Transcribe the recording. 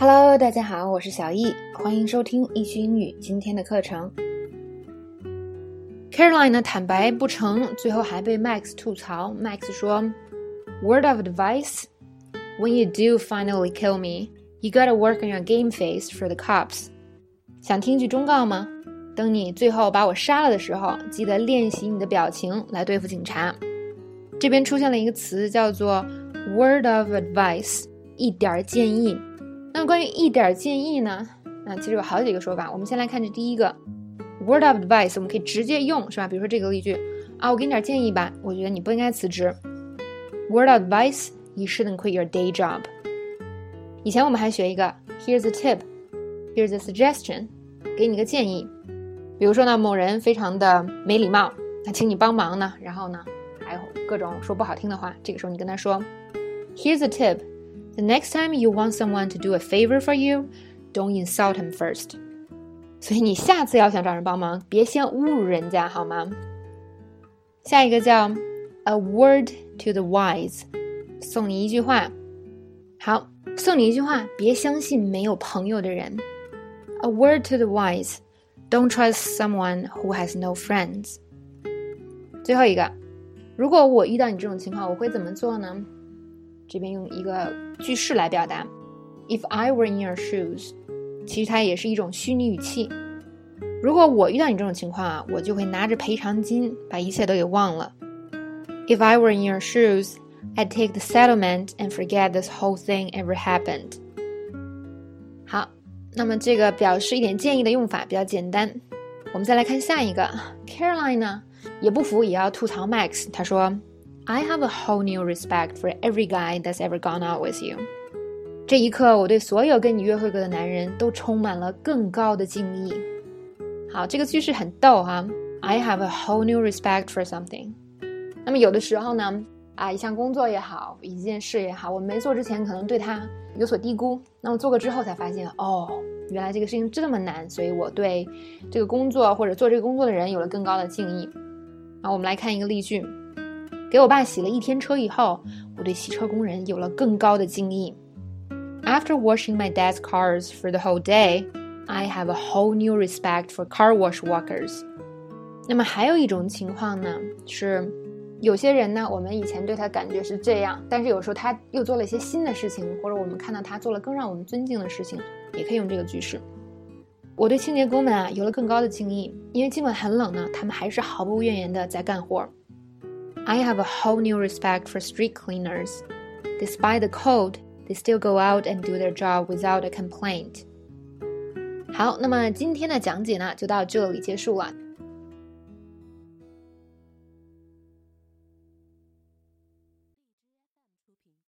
Hello，大家好，我是小易，欢迎收听易趣英语今天的课程。Caroline 呢坦白不成，最后还被 Max 吐槽。Max 说：“Word of advice: When you do finally kill me, you gotta work on your game face for the cops。”想听句忠告吗？等你最后把我杀了的时候，记得练习你的表情来对付警察。这边出现了一个词叫做 “word of advice”，一点建议。那关于一点建议呢？啊，其实有好几个说法。我们先来看这第一个 “word of advice”，我们可以直接用，是吧？比如说这个例句啊，我给你点建议吧，我觉得你不应该辞职。Word of advice: You shouldn't quit your day job。以前我们还学一个 “Here's a tip”。Here's a suggestion，给你个建议。比如说呢，某人非常的没礼貌，他请你帮忙呢，然后呢？还有各种说不好听的话，这个时候你跟他说，Here's a tip: the next time you want someone to do a favor for you, don't insult him first。所以你下次要想找人帮忙，别先侮辱人家，好吗？下一个叫 A word to the wise，送你一句话。好，送你一句话，别相信没有朋友的人。A word to the wise: don't trust someone who has no friends。最后一个。如果我遇到你这种情况，我会怎么做呢？ 这边用一个句式来表达：If I were in your shoes，其实它也是一种虚拟语气。如果我遇到你这种情况啊，我就会拿着赔偿金把一切都给忘了。If I were in your shoes，I'd take the settlement and forget this whole thing ever happened。好，那么这个表示一点建议的用法比较简单。我们再来看下一个，Caroline 呢？也不服，也要吐槽 Max。他说：“I have a whole new respect for every guy that's ever gone out with you。”这一刻，我对所有跟你约会过的男人都充满了更高的敬意。好，这个句式很逗哈。I have a whole new respect for something。那么有的时候呢，啊，一项工作也好，一件事也好，我没做之前可能对他有所低估，那么做过之后才发现，哦，原来这个事情这么难，所以我对这个工作或者做这个工作的人有了更高的敬意。好，我们来看一个例句：给我爸洗了一天车以后，我对洗车工人有了更高的敬意。After washing my dad's cars for the whole day, I have a whole new respect for car wash workers。那么还有一种情况呢，是有些人呢，我们以前对他感觉是这样，但是有时候他又做了一些新的事情，或者我们看到他做了更让我们尊敬的事情，也可以用这个句式。我对清洁工们啊有了更高的敬意，因为尽管很冷呢，他们还是毫不怨言的在干活。I have a whole new respect for street cleaners. Despite the cold, they still go out and do their job without a complaint. 好，那么今天的讲解呢就到这里结束了。